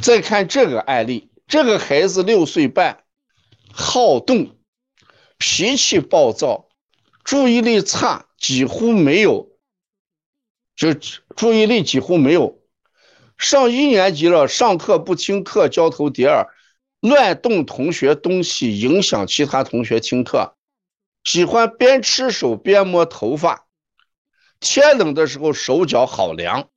再看这个案例，这个孩子六岁半，好动，脾气暴躁，注意力差，几乎没有，就注意力几乎没有。上一年级了，上课不听课，交头接耳，乱动同学东西，影响其他同学听课，喜欢边吃手边摸头发，天冷的时候手脚好凉。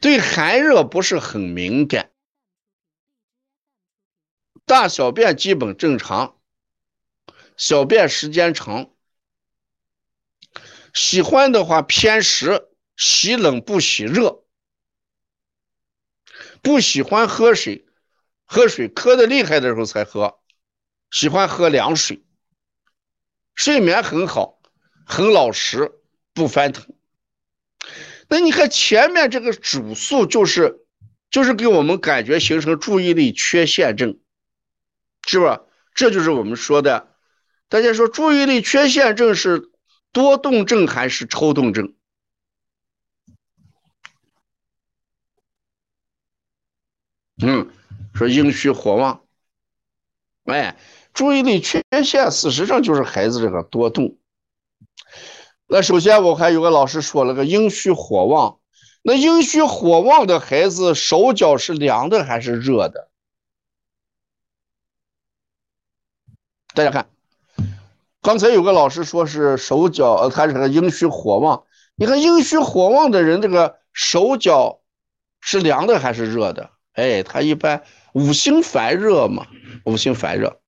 对寒热不是很敏感，大小便基本正常，小便时间长，喜欢的话偏食，喜冷不喜热，不喜欢喝水，喝水渴的厉害的时候才喝，喜欢喝凉水，睡眠很好，很老实，不翻腾。那你看前面这个主诉就是，就是给我们感觉形成注意力缺陷症，是吧？这就是我们说的，大家说注意力缺陷症是多动症还是抽动症？嗯，说阴虚火旺，哎，注意力缺陷事实上就是孩子这个多动。那首先我还有个老师说了个阴虚火旺，那阴虚火旺的孩子手脚是凉的还是热的？大家看，刚才有个老师说是手脚，呃，他是个阴虚火旺。你看阴虚火旺的人，这个手脚是凉的还是热的？哎，他一般五行烦热嘛，五行烦热。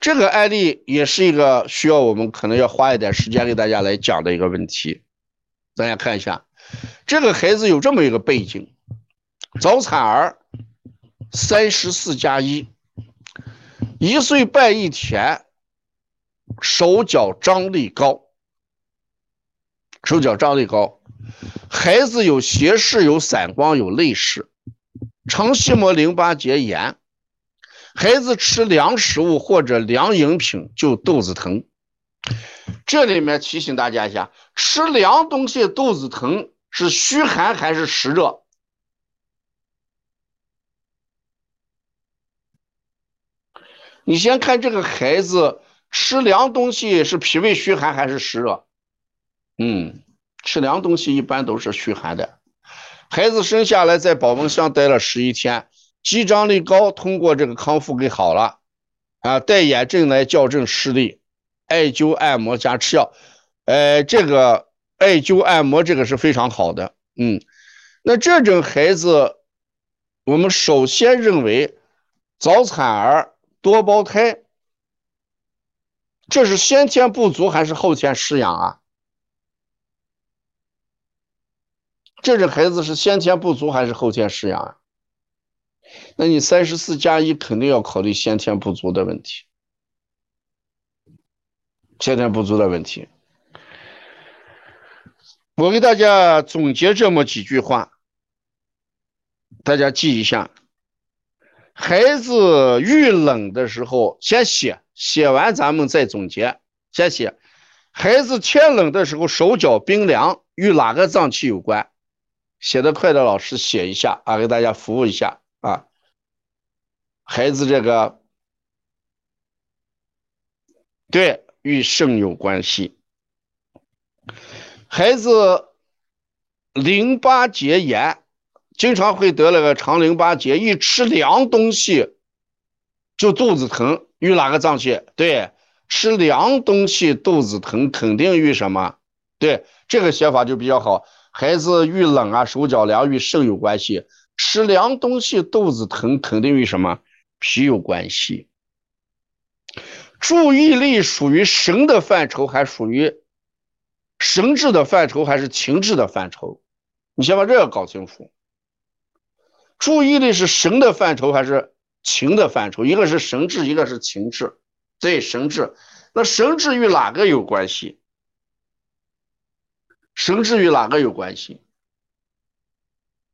这个案例也是一个需要我们可能要花一点时间给大家来讲的一个问题。大家看一下，这个孩子有这么一个背景：早产儿，三十四加一，一岁半一天，手脚张力高，手脚张力高，孩子有斜视、有散光、有泪视，肠系膜淋巴结炎。孩子吃凉食物或者凉饮品就肚子疼，这里面提醒大家一下，吃凉东西肚子疼是虚寒还是实热？你先看这个孩子吃凉东西是脾胃虚寒还是实热？嗯，吃凉东西一般都是虚寒的。孩子生下来在保温箱待了十一天。肌张力高，通过这个康复给好了，啊，戴眼镜来校正视力，艾灸按摩加吃药，呃，这个艾灸按摩这个是非常好的，嗯，那这种孩子，我们首先认为早产儿多胞胎，这是先天不足还是后天失养啊？这种孩子是先天不足还是后天失养啊？那你三十四加一肯定要考虑先天不足的问题，先天不足的问题。我给大家总结这么几句话，大家记一下。孩子遇冷的时候，先写，写完咱们再总结。先写，孩子天冷的时候手脚冰凉，与哪个脏器有关？写的快的老师写一下啊，给大家服务一下。孩子这个对与肾有关系，孩子淋巴结炎，经常会得那个肠淋巴结，一吃凉东西就肚子疼，与哪个脏器？对，吃凉东西肚子疼，肯定与什么？对，这个写法就比较好。孩子遇冷啊，手脚凉，与肾有关系。吃凉东西肚子疼，肯定与什么脾有关系。注意力属于神的范畴，还属于神志的范畴，还是情志的范畴？你先把这个搞清楚。注意力是神的范畴还是情的范畴？一个是神志，一个是情志。对，神志。那神志与哪个有关系？神志与哪个有关系？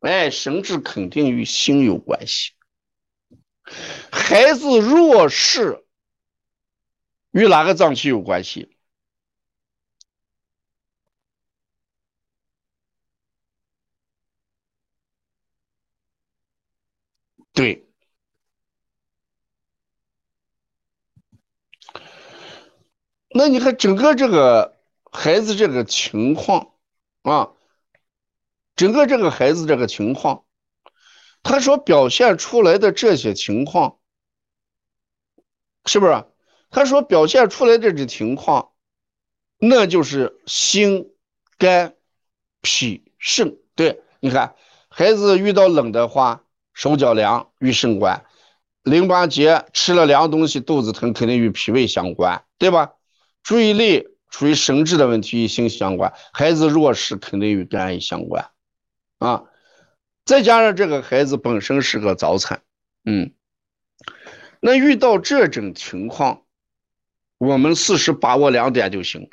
哎，神志肯定与心有关系。孩子弱视与哪个脏器有关系？对。那你看整个这个孩子这个情况啊，整个这个孩子这个情况，他所表现出来的这些情况，是不是？他所表现出来的这情况，那就是心、肝、脾、肾。对，你看孩子遇到冷的话，手脚凉，与肾关；淋巴结吃了凉东西，肚子疼，肯定与脾胃相关，对吧？注意力处于神志的问题与心相关，孩子弱视肯定与肝相关，啊，再加上这个孩子本身是个早产，嗯，那遇到这种情况，我们事实把握两点就行。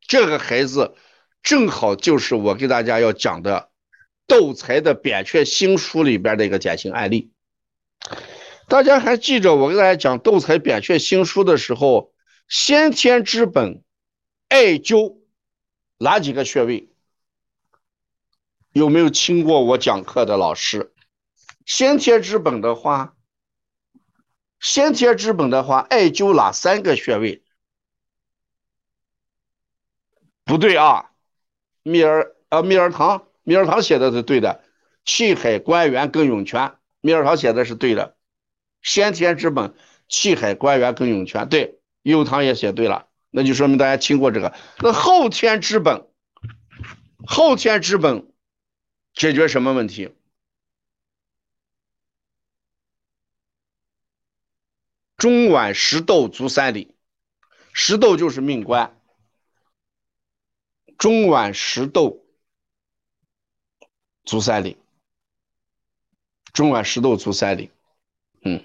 这个孩子正好就是我给大家要讲的斗财的扁鹊新书里边的一个典型案例。大家还记着我给大家讲斗财扁鹊新书的时候？先天之本，艾灸哪几个穴位？有没有听过我讲课的老师？先天之本的话，先天之本的话，艾灸哪三个穴位？不对啊，蜜儿啊，蜜儿堂，蜜儿堂写的是对的，气海、关元、跟涌泉，蜜儿堂写的是对的。先天之本，气海、关元、跟涌泉，对。右堂也写对了，那就说明大家听过这个。那后天之本，后天之本解决什么问题？中脘实窦足三里，实窦就是命关，中脘实窦足三里，中脘实窦足三里，嗯。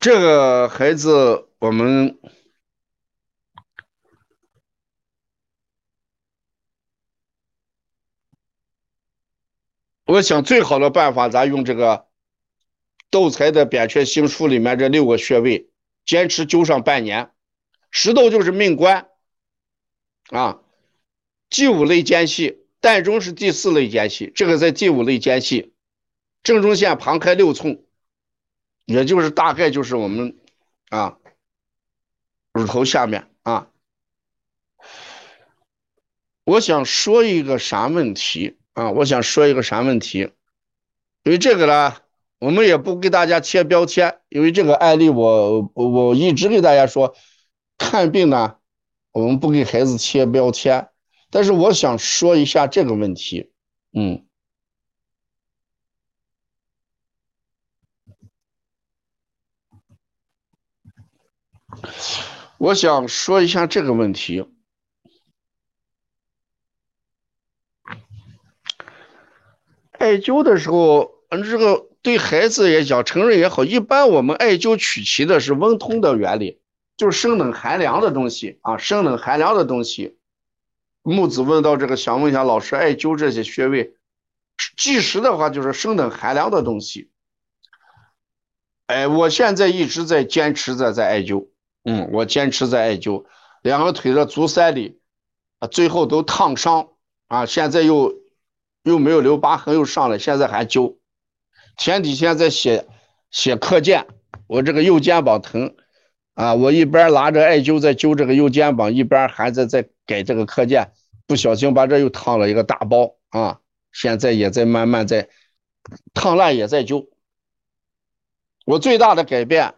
这个孩子，我们我想最好的办法，咱用这个斗财的扁鹊心书里面这六个穴位，坚持灸上半年。实斗就是命关啊，第五类间隙，膻中是第四类间隙，这个在第五类间隙，正中线旁开六寸。也就是大概就是我们啊乳头下面啊，我想说一个啥问题啊？我想说一个啥问题？因为这个呢，我们也不给大家贴标签，因为这个案例我我一直给大家说，看病呢，我们不给孩子贴标签，但是我想说一下这个问题，嗯。我想说一下这个问题。艾灸的时候，嗯，这个对孩子也讲，成人也好，一般我们艾灸取其的是温通的原理，就是生冷寒凉的东西啊，生冷寒凉的东西。木子问到这个，想问一下老师，艾灸这些穴位，计时的话就是生冷寒凉的东西。哎，我现在一直在坚持着在艾灸。嗯，我坚持在艾灸，两个腿的足三里，啊，最后都烫伤啊，现在又又没有留疤痕，又上来，现在还灸。前几天在写写课件，我这个右肩膀疼啊，我一边拿着艾灸在灸这个右肩膀，一边还在在改这个课件，不小心把这又烫了一个大包啊，现在也在慢慢在烫烂，也在灸。我最大的改变。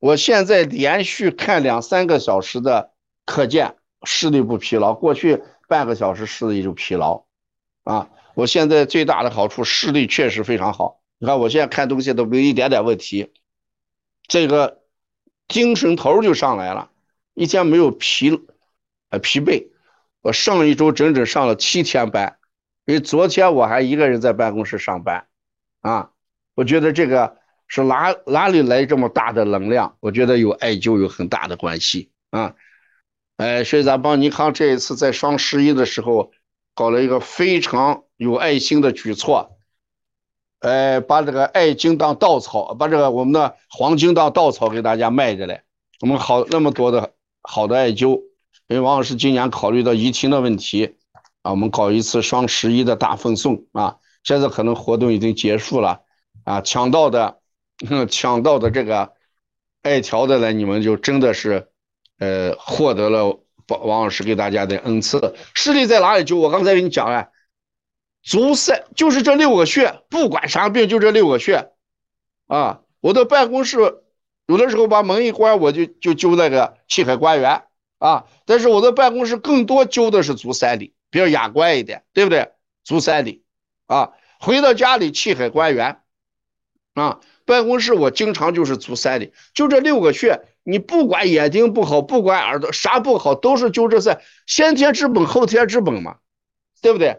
我现在连续看两三个小时的课件，视力不疲劳。过去半个小时视力就疲劳，啊！我现在最大的好处视力确实非常好。你看我现在看东西都没有一点点问题，这个精神头就上来了，一天没有疲，呃疲惫。我上一周整整上了七天班，因为昨天我还一个人在办公室上班，啊，我觉得这个。是哪哪里来这么大的能量？我觉得有艾灸有很大的关系啊！哎，所以咱邦尼康这一次在双十一的时候搞了一个非常有爱心的举措，哎，把这个艾精当稻草，把这个我们的黄精当稻草给大家卖着嘞我们好那么多的好的艾灸，因为王老师今年考虑到疫情的问题啊，我们搞一次双十一的大奉送啊，现在可能活动已经结束了啊，抢到的 抢到的这个艾条的呢，你们就真的是呃获得了王王老师给大家的恩赐。视力在哪里灸？我刚才给你讲了，足三就是这六个穴，不管啥病就这六个穴啊。我的办公室。有的时候把门一关，我就就灸那个气海关元啊。但是我的办公室更多灸的是足三里，比较雅观一点，对不对？足三里啊。回到家里气海关元啊。办公室我经常就是足三里，就这六个穴。你不管眼睛不好，不管耳朵啥不好，都是就这三。先天之本，后天之本嘛，对不对？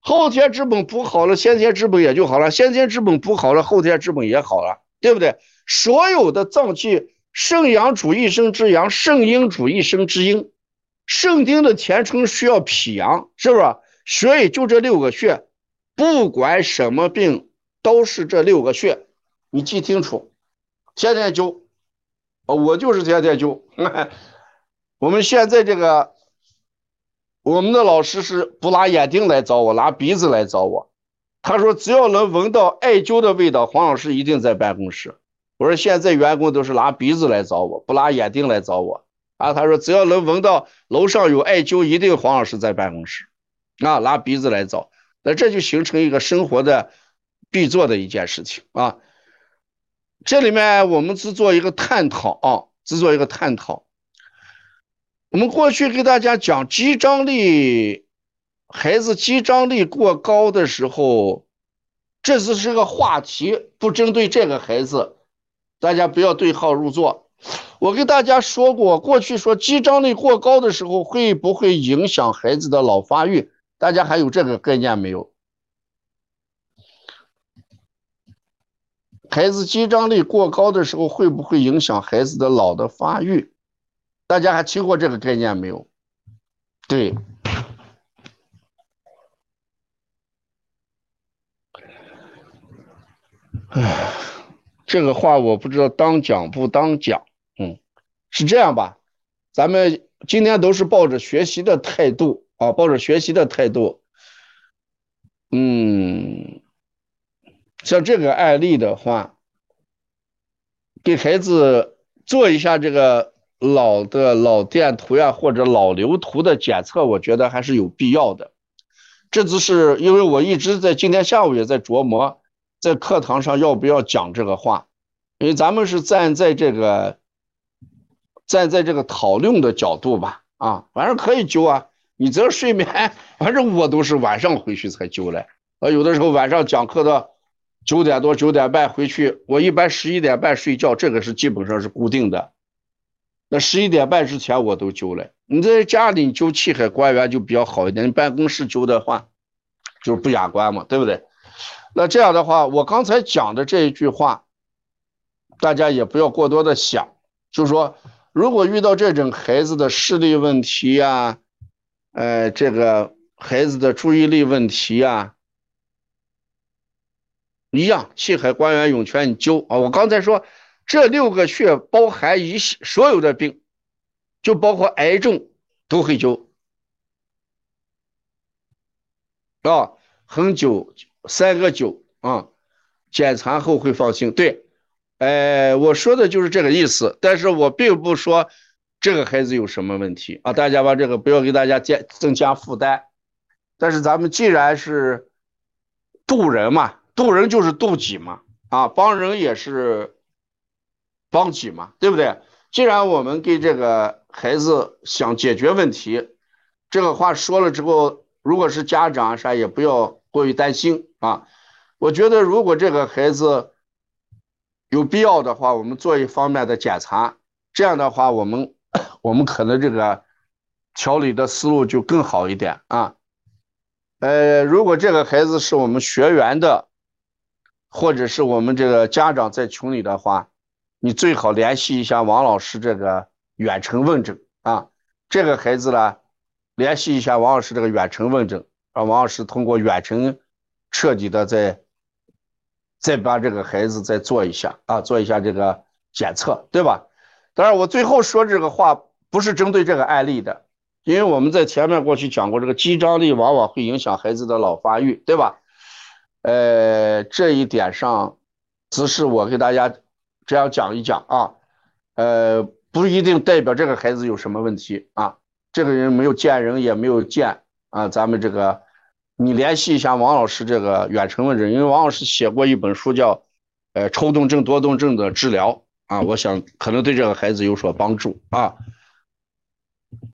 后天之本补好了，先天之本也就好了；先天之本补好了，后天之本也好了，对不对？所有的脏器，肾阳主一生之阳，肾阴主一生之阴，肾经的填充需要脾阳，是不是？所以就这六个穴，不管什么病都是这六个穴，你记清楚，天天灸，我就是天天灸。我们现在这个，我们的老师是不拿眼睛来找我，拿鼻子来找我。他说只要能闻到艾灸的味道，黄老师一定在办公室。我说现在员工都是拿鼻子来找我，不拿眼睛来找我啊。他说只要能闻到楼上有艾灸，一定黄老师在办公室啊，拿鼻子来找，那这就形成一个生活的必做的一件事情啊。这里面我们只做一个探讨啊，只做一个探讨。我们过去给大家讲肌张力，孩子肌张力过高的时候，这只是个话题，不针对这个孩子。大家不要对号入座。我跟大家说过，过去说肌张力过高的时候会不会影响孩子的脑发育？大家还有这个概念没有？孩子肌张力过高的时候会不会影响孩子的脑的发育？大家还听过这个概念没有？对。唉。这个话我不知道当讲不当讲，嗯，是这样吧？咱们今天都是抱着学习的态度啊，抱着学习的态度，像这个案例的话，给孩子做一下这个脑的脑电图呀或者脑流图的检测，我觉得还是有必要的。这只是因为我一直在今天下午也在琢磨。在课堂上要不要讲这个话？因为咱们是站在这个站在这个讨论的角度吧，啊，反正可以灸啊。你只要睡眠，反正我都是晚上回去才灸嘞。啊，有的时候晚上讲课的九点多九点半回去，我一般十一点半睡觉，这个是基本上是固定的。那十一点半之前我都灸了。你在家里灸气海关元就比较好一点，你办公室灸的话就是不雅观嘛，对不对？那这样的话，我刚才讲的这一句话，大家也不要过多的想，就是说，如果遇到这种孩子的视力问题呀，呃，这个孩子的注意力问题呀，一样，气海关元涌泉你灸啊。我刚才说这六个穴包含一所有的病，就包括癌症都会灸啊，恒灸。三个九啊，检查后会放心。对，哎，我说的就是这个意思。但是我并不说这个孩子有什么问题啊，大家把这个不要给大家加增加负担。但是咱们既然是渡人嘛，渡人就是渡己嘛，啊，帮人也是帮己嘛，对不对？既然我们给这个孩子想解决问题，这个话说了之后，如果是家长啥也不要。过于担心啊！我觉得如果这个孩子有必要的话，我们做一方面的检查，这样的话，我们 我们可能这个调理的思路就更好一点啊。呃，如果这个孩子是我们学员的，或者是我们这个家长在群里的话，你最好联系一下王老师这个远程问诊啊。这个孩子呢，联系一下王老师这个远程问诊。让王老师通过远程彻底的再再把这个孩子再做一下啊，做一下这个检测，对吧？当然，我最后说这个话不是针对这个案例的，因为我们在前面过去讲过，这个肌张力往往会影响孩子的脑发育，对吧？呃，这一点上，只是我给大家这样讲一讲啊，呃，不一定代表这个孩子有什么问题啊。这个人没有见人，也没有见啊，咱们这个，你联系一下王老师这个远程问诊，因为王老师写过一本书叫《呃抽动症多动症的治疗》啊，我想可能对这个孩子有所帮助啊。